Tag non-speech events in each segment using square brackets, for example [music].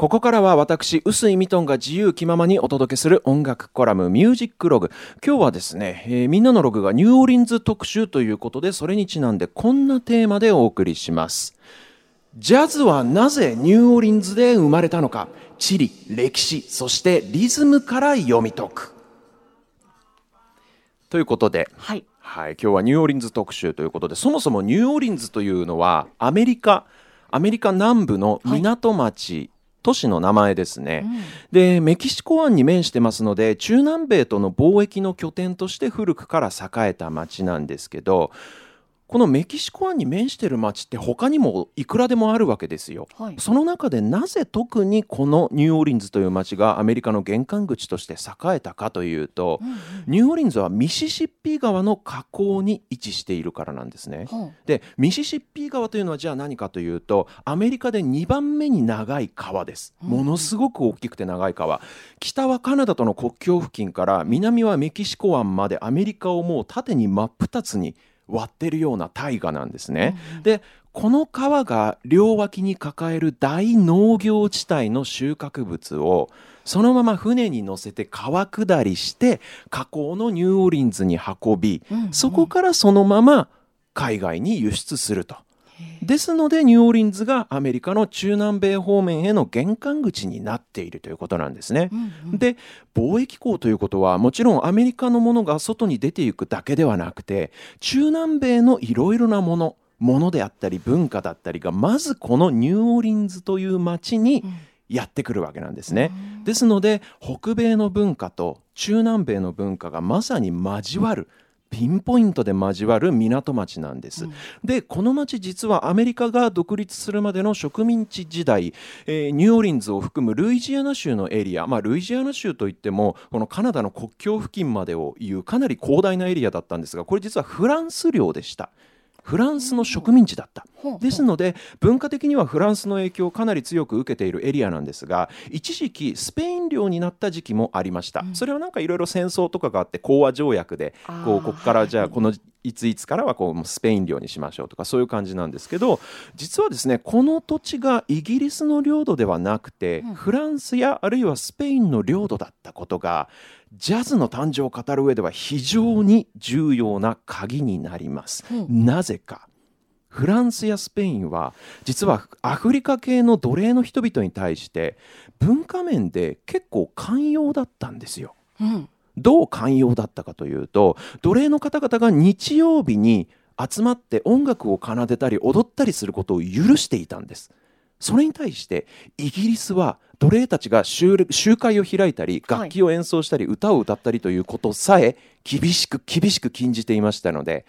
ここからは私、臼井ミトンが自由気ままにお届けする音楽コラムミュージックログ。今日はですね、えーみんなのログがニューオーリンズ特集ということで、それにちなんでこんなテーマでお送りします。ジャズはなぜニューオーリンズで生まれたのか。地理、歴史、そしてリズムから読み解く。ということで、はい。はい、今日はニューオーリンズ特集ということでそもそもニューオーリンズというのはアメリカアメリカ南部の港町、都市の名前ですね、でメキシコ湾に面してますので中南米との貿易の拠点として古くから栄えた町なんですけどこのメキシコ湾に面してる町って他にもいくらでもあるわけですよ。はい。その中でなぜ特にこのニューオーリンズという町がアメリカの玄関口として栄えたかというと、ニューオーリンズはミシシッピ川の河口に位置しているからなんですね。はでミシシッピ川というのはじゃあ何かというとアメリカで2番目に長い川ですものすごく大きくて長い川北はカナダとの国境付近から南はメキシコ湾までアメリカをもう縦に真っ二つに割ってるような大河なんですね。でこの川が両脇に抱える大農業地帯の収穫物をそのまま船に乗せて川下りして河口のニューオーリンズに運び、そこからそのまま海外に輸出すると。ですのでニューオーリンズがアメリカの中南米方面への玄関口になっているということなんですね。うんうんで貿易港ということはもちろんアメリカのものが外に出ていくだけではなくて中南米のいろいろなものものであったり文化だったりがまずこのニューオーリンズという町にやってくるわけなんですね。ですので北米の文化と中南米の文化がまさに交わるピンポイントで交わる港町なんです。でこの町実はアメリカが独立するまでの植民地時代、えーニューオーリンズを含むルイジアナ州のエリア、まあ、ルイジアナ州といってもこのカナダの国境付近までをいうかなり広大なエリアだったんですがこれ実はフランス領でした。フランスの植民地だった。ですので文化的にはフランスの影響をかなり強く受けているエリアなんですが一時期スペイン領になった時期もありました、それはなんかいろいろ戦争とかがあって講和条約でこうここからじゃはいあこのいついつからはこうスペイン領にしましょうとかそういう感じなんですけど実はですねこの土地がイギリスの領土ではなくて、フランスやあるいはスペインの領土だったことがジャズの誕生を語る上では非常に重要な鍵になります。うんなぜかフランスやスペインは実はアフリカ系の奴隷の人々に対して文化面で結構寛容だったんですよ。うん。どう寛容だったかというと奴隷の方々が日曜日に集まって音楽を奏でたり踊ったりすることを許していたんです。それに対してイギリスは奴隷たちが集集会を開いたり楽器を演奏したり歌を歌ったりということさえ厳しく厳しく禁じていましたので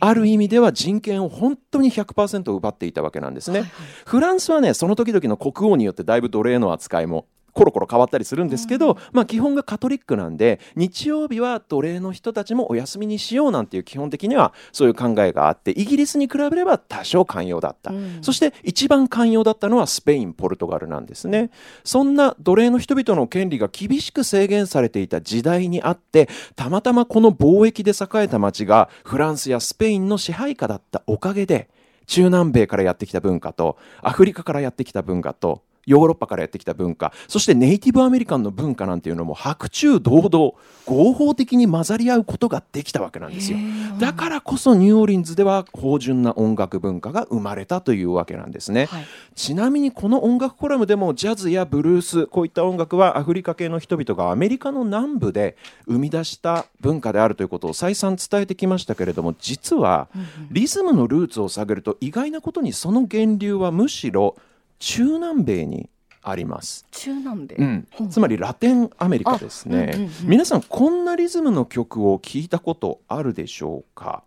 ある意味では人権を本当に100%奪っていたわけなんですね。はいはい。フランスはねその時々の国王によってだいぶ奴隷の扱いもコロコロ変わったりするんですけど、まあ基本がカトリックなんで日曜日は奴隷の人たちもお休みにしようなんていう基本的にはそういう考えがあってイギリスに比べれば多少寛容だった、うん。そして一番寛容だったのはスペインポルトガルなんですね。そんな奴隷の人々の権利が厳しく制限されていた時代にあってたまたまこの貿易で栄えた町がフランスやスペインの支配下だったおかげで中南米からやってきた文化とアフリカからやってきた文化とヨーロッパからやってきた文化。そしてネイティブアメリカンの文化なんていうのも白昼堂々合法的に混ざり合うことができたわけなんですよ。だからこそニューオーリンズでは芳醇な音楽文化が生まれたというわけなんですね、はい。ちなみにこの音楽コラムでもジャズやブルースこういった音楽はアフリカ系の人々がアメリカの南部で生み出した文化であるということを再三伝えてきましたけれども実はリズムのルーツを探ると意外なことにその源流はむしろ中南米にあります。中南米？うん。つまりラテンアメリカですね、あうんうんうん。皆さんこんなリズムの曲を聞いたことあるでしょうか？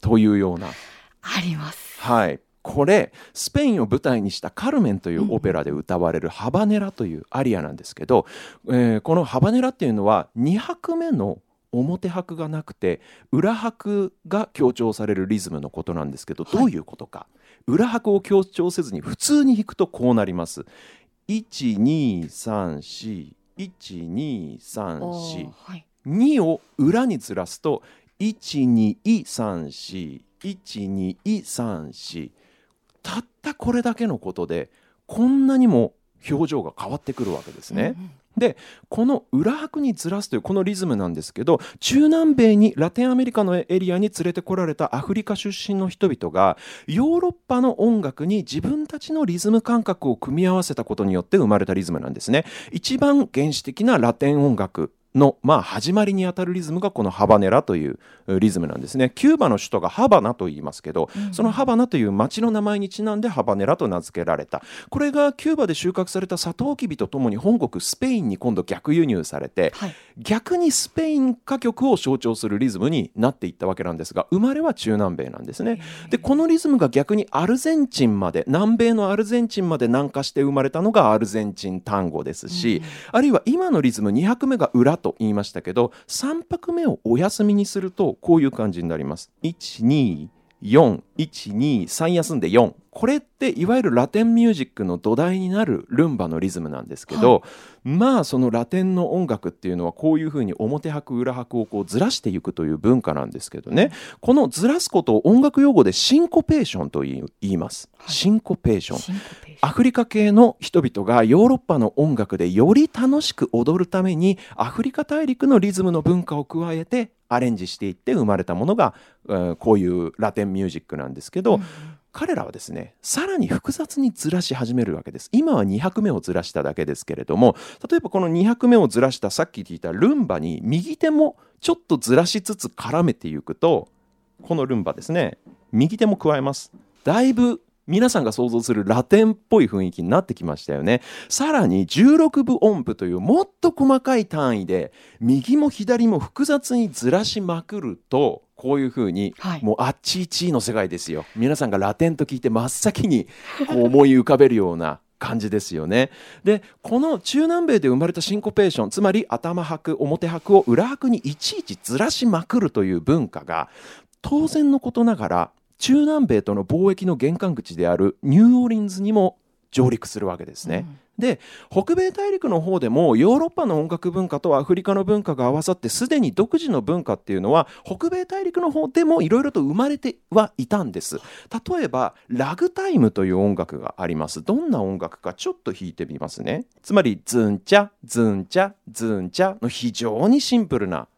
というような。あります。はい。これスペインを舞台にした「カルメン」というオペラで歌われる「ハバネラ」というアリアなんですけど、えーこの「ハバネラ」っていうのは2拍目の表拍がなくて裏拍が強調されるリズムのことなんですけどどういうことか、裏拍を強調せずに普通に弾くとこうなります。1234お1234ーはい。2を裏にずらすと12341234たったこれだけのことでこんなにも表情が変わってくるわけですね。うんうんでこの裏拍にずらすというこのリズムなんですけど中南米にラテンアメリカのエリアに連れてこられたアフリカ出身の人々がヨーロッパの音楽に自分たちのリズム感覚を組み合わせたことによって生まれたリズムなんですね。一番原始的なラテン音楽の、まあ、始まりにあたるリズムがこのハバネラというリズムなんですね。キューバの首都がハバナと言いますけど、うん、そのハバナという町の名前にちなんでハバネラと名付けられた。これがキューバで収穫されたサトウキビとともに本国スペインに今度逆輸入されて、はい、逆にスペイン歌曲を象徴するリズムになっていったわけなんですが、生まれは中南米なんですね。で、このリズムが逆にアルゼンチンまで、南米のアルゼンチンまで南下して生まれたのがアルゼンチン単語ですし、うん、あるいは今のリズム2拍目が裏と言いましたけど3拍目をお休みにするとこういう感じになります。1 2 12412休んで4これっていわゆるラテンミュージックの土台になるルンバのリズムなんですけど、はい、まあそのラテンの音楽っていうのはこういうふうに表拍裏拍をこうずらしていくという文化なんですけどね。このずらすことを音楽用語でシンコペーションと言います、はい、シンコペーション。アフリカ系の人々がヨーロッパの音楽でより楽しく踊るためにアフリカ大陸のリズムの文化を加えてアレンジしていって生まれたものが、こういうラテンミュージックなんですけど、うん彼らはですねさらに複雑にずらし始めるわけです。今は2拍目をずらしただけですけれども例えばこの2拍目をずらしたさっき聞いたルンバに右手もちょっとずらしつつ絡めていくとこのルンバですね右手も加えます。だいぶ皆さんが想像するラテンっぽい雰囲気になってきましたよね。さらに16分音符というもっと細かい単位で右も左も複雑にずらしまくるとこういうふうに、はい、もうあっちいちの世界ですよ皆さんがラテンと聞いて真っ先にこう思い浮かべるような感じですよね。でこの中南米で生まれたシンコペーションつまり頭拍表拍を裏拍にいちいちずらしまくるという文化が当然のことながら中南米との貿易の玄関口であるニューオーリンズにも上陸するわけですね。うん。で北米大陸の方でもヨーロッパの音楽文化とアフリカの文化が合わさってすでに独自の文化っていうのは北米大陸の方でもいろいろと生まれてはいたんです。例えばラグタイムという音楽があります。どんな音楽かちょっと弾いてみますね。つまりズンチャズンチャズンチャの非常にシンプルな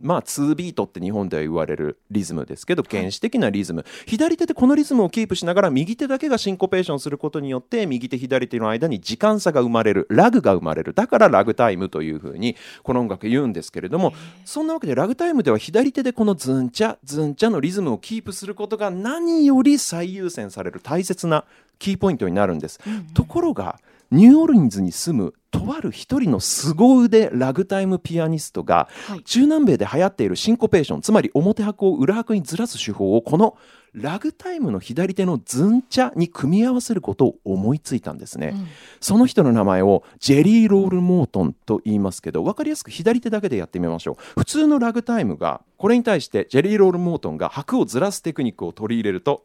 まあ2ビートって日本では言われるリズムですけど原始的なリズム、はい、左手でこのリズムをキープしながら右手だけがシンコペーションすることによって右手左手の間に時間差が生まれるラグが生まれる。だからラグタイムというふうにこの音楽言うんですけれどもそんなわけでラグタイムでは左手でこのズンチャズンチャのリズムをキープすることが何より最優先される大切なキーポイントになるんです。うんうん、ところがニューオーリンズに住むとある一人の凄腕ラグタイムピアニストが、はい、中南米で流行っているシンコペーションつまり表拍を裏拍にずらす手法をこのラグタイムの左手のズンチャに組み合わせることを思いついたんですね、うん、その人の名前をジェリーロール・モートンと言いますけど分かりやすく左手だけでやってみましょう。普通のラグタイムがこれに対してジェリーロール・モートンが拍をずらすテクニックを取り入れると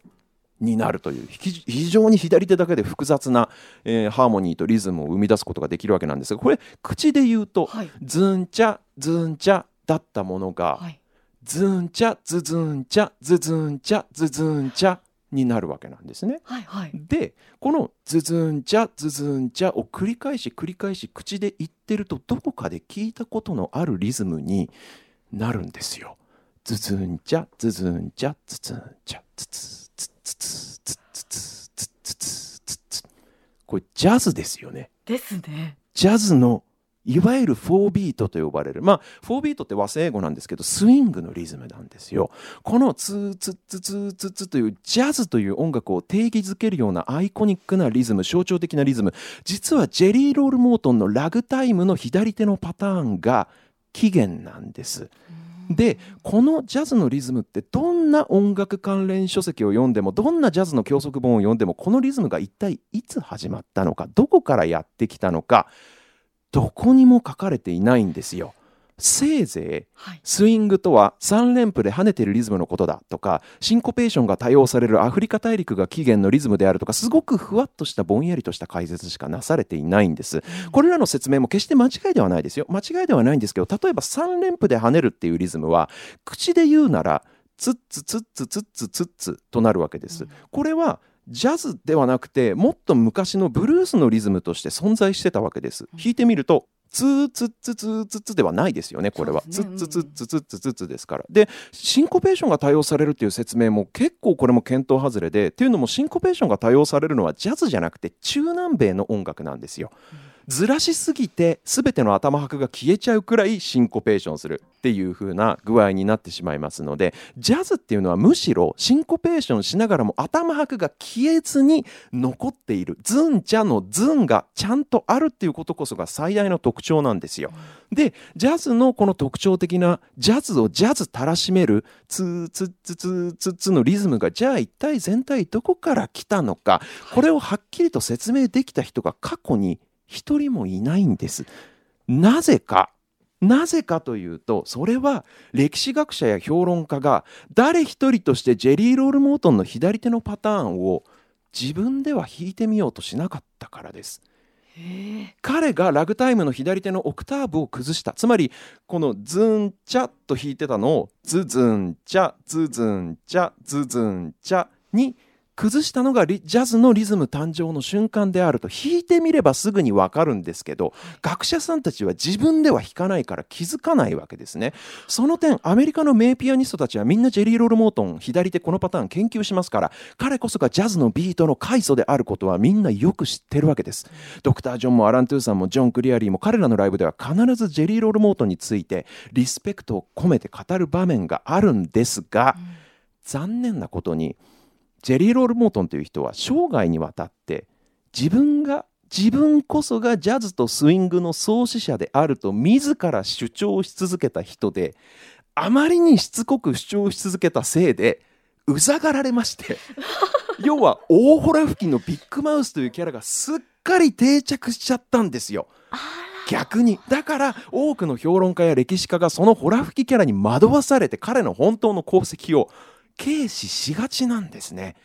になるという。非常に左手だけで複雑な、えー、ハーモニーとリズムを生み出すことができるわけなんですがこれ口で言うと、はい、ズンチャズンチャだったものが、はい、ズンチャズズンチャズズンチャズズンチャになるわけなんですね。はいはい、でこのズズンチャズズンチャを繰り返し繰り返し口で言ってるとどこかで聞いたことのあるリズムになるんですよ。ズズンチャズズンチャズズンチャズズこれジャズですよね。ですね。ジャズのいわゆる4ビートと呼ばれるまあ4ビートって和製英語なんですけどスイングのリズムなんですよ。このツーツツツツツというジャズという音楽を定義づけるようなアイコニックなリズム象徴的なリズム実はジェリー・ロール・モートンのラグタイムの左手のパターンが起源なんです。でこのジャズのリズムってどんな音楽関連書籍を読んでもどんなジャズの教則本を読んでもこのリズムが一体いつ始まったのかどこからやってきたのかどこにも書かれていないんですよ。せいぜいスイングとは3連符で跳ねてるリズムのことだとかシンコペーションが多用されるアフリカ大陸が起源のリズムであるとかすごくふわっとしたぼんやりとした解説しかなされていないんです、これらの説明も決して間違いではないですよ。間違いではないんですけど例えば3連符で跳ねるっていうリズムは口で言うならツッツツッツツッツツッツとなるわけです、これはジャズではなくてもっと昔のブルースのリズムとして存在してたわけです。弾いてみるとツーツッツツーツツではないですよねこれは、ツッツツツツツツツですから。でシンコペーションが多用されるっていう説明も結構これも検討外れでっていうのもシンコペーションが多用されるのはジャズじゃなくて中南米の音楽なんですよ。うんずらしすぎて全ての頭拍が消えちゃうくらいシンコペーションするっていう風な具合になってしまいますのでジャズっていうのはむしろシンコペーションしながらも頭拍が消えずに残っているズンジャのズンがちゃんとあるっていうことこそが最大の特徴なんですよ。でジャズのこの特徴的なジャズをジャズたらしめるツーツツツツツのリズムがじゃあ一体全体どこから来たのかこれをはっきりと説明できた人が過去に一人もいないんです。なぜかなぜかというとそれは歴史学者や評論家が誰一人としてジェリー・ロール・モートンの左手のパターンを自分では弾いてみようとしなかったからです。彼がラグタイムの左手のオクターブを崩したつまりこのズンチャと弾いてたのをズズンチャズズンチャズズンチャに崩したのがジャズのリズム誕生の瞬間であると弾いてみればすぐにわかるんですけど学者さんたちは自分では弾かないから気づかないわけですね。その点アメリカの名ピアニストたちはみんなジェリー・ロール・モートン左手このパターン研究しますから彼こそがジャズのビートの開祖であることはみんなよく知ってるわけです。ドクター・ジョンもアラン・トゥーさんもジョン・クリアリーも彼らのライブでは必ずジェリー・ロール・モートンについてリスペクトを込めて語る場面があるんですが、残念なことにジェリー・ロール・モートンという人は生涯にわたって自分が自分こそがジャズとスイングの創始者であると自ら主張し続けた人であまりにしつこく主張し続けたせいでうざがられまして [laughs] 要は大ホラ吹きのビッグマウスというキャラがすっかり定着しちゃったんですよ。逆にだから多くの評論家や歴史家がそのホラ吹きキャラに惑わされて彼の本当の功績を軽視しがちなんですね。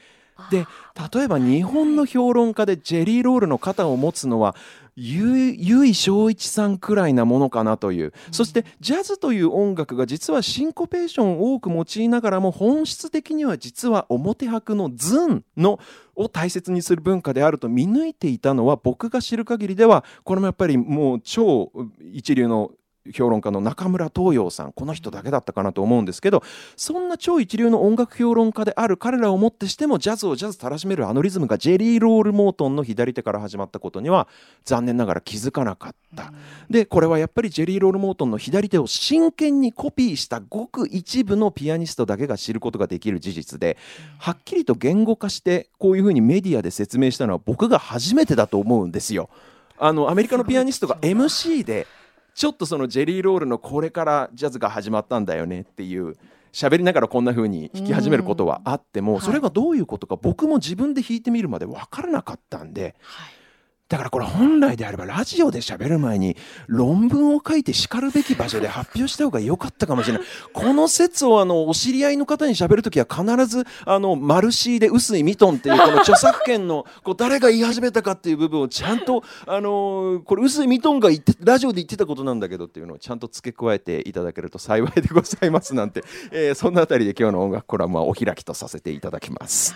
で例えば日本の評論家でジェリーロールの肩を持つのは由井正一さんくらいなものかなという、そしてジャズという音楽が実はシンコペーションを多く用いながらも本質的には実は表拍のズンのを大切にする文化であると見抜いていたのは僕が知る限りではこれもやっぱりもう超一流の評論家の中村東洋さんこの人だけだったかなと思うんですけどそんな超一流の音楽評論家である彼らをもってしてもジャズをジャズたらしめるあのリズムがジェリー・ロール・モートンの左手から始まったことには残念ながら気づかなかった。でこれはやっぱりジェリー・ロール・モートンの左手を真剣にコピーしたごく一部のピアニストだけが知ることができる事実ではっきりと言語化してこういうふうにメディアで説明したのは僕が初めてだと思うんですよ。あのアメリカのピアニストが MC でちょっとそのジェリーロールのこれからジャズが始まったんだよねっていう喋りながらこんな風に弾き始めることはあってもそれがどういうことか僕も自分で弾いてみるまで分からなかったんで。はいだからこれ本来であればラジオで喋る前に論文を書いてしかるべき場所で発表した方が良かったかもしれない。[laughs] この説をあのお知り合いの方に喋るときは必ずあのマルシーで臼井ミトンっていうこの著作権の [laughs] こう誰が言い始めたかっていう部分をちゃんとあのこれ臼井ミトンが言ってラジオで言ってたことなんだけどっていうのをちゃんと付け加えていただけると幸いでございますなんて、えー、そんなあたりで今日の音楽コラムはお開きとさせていただきます。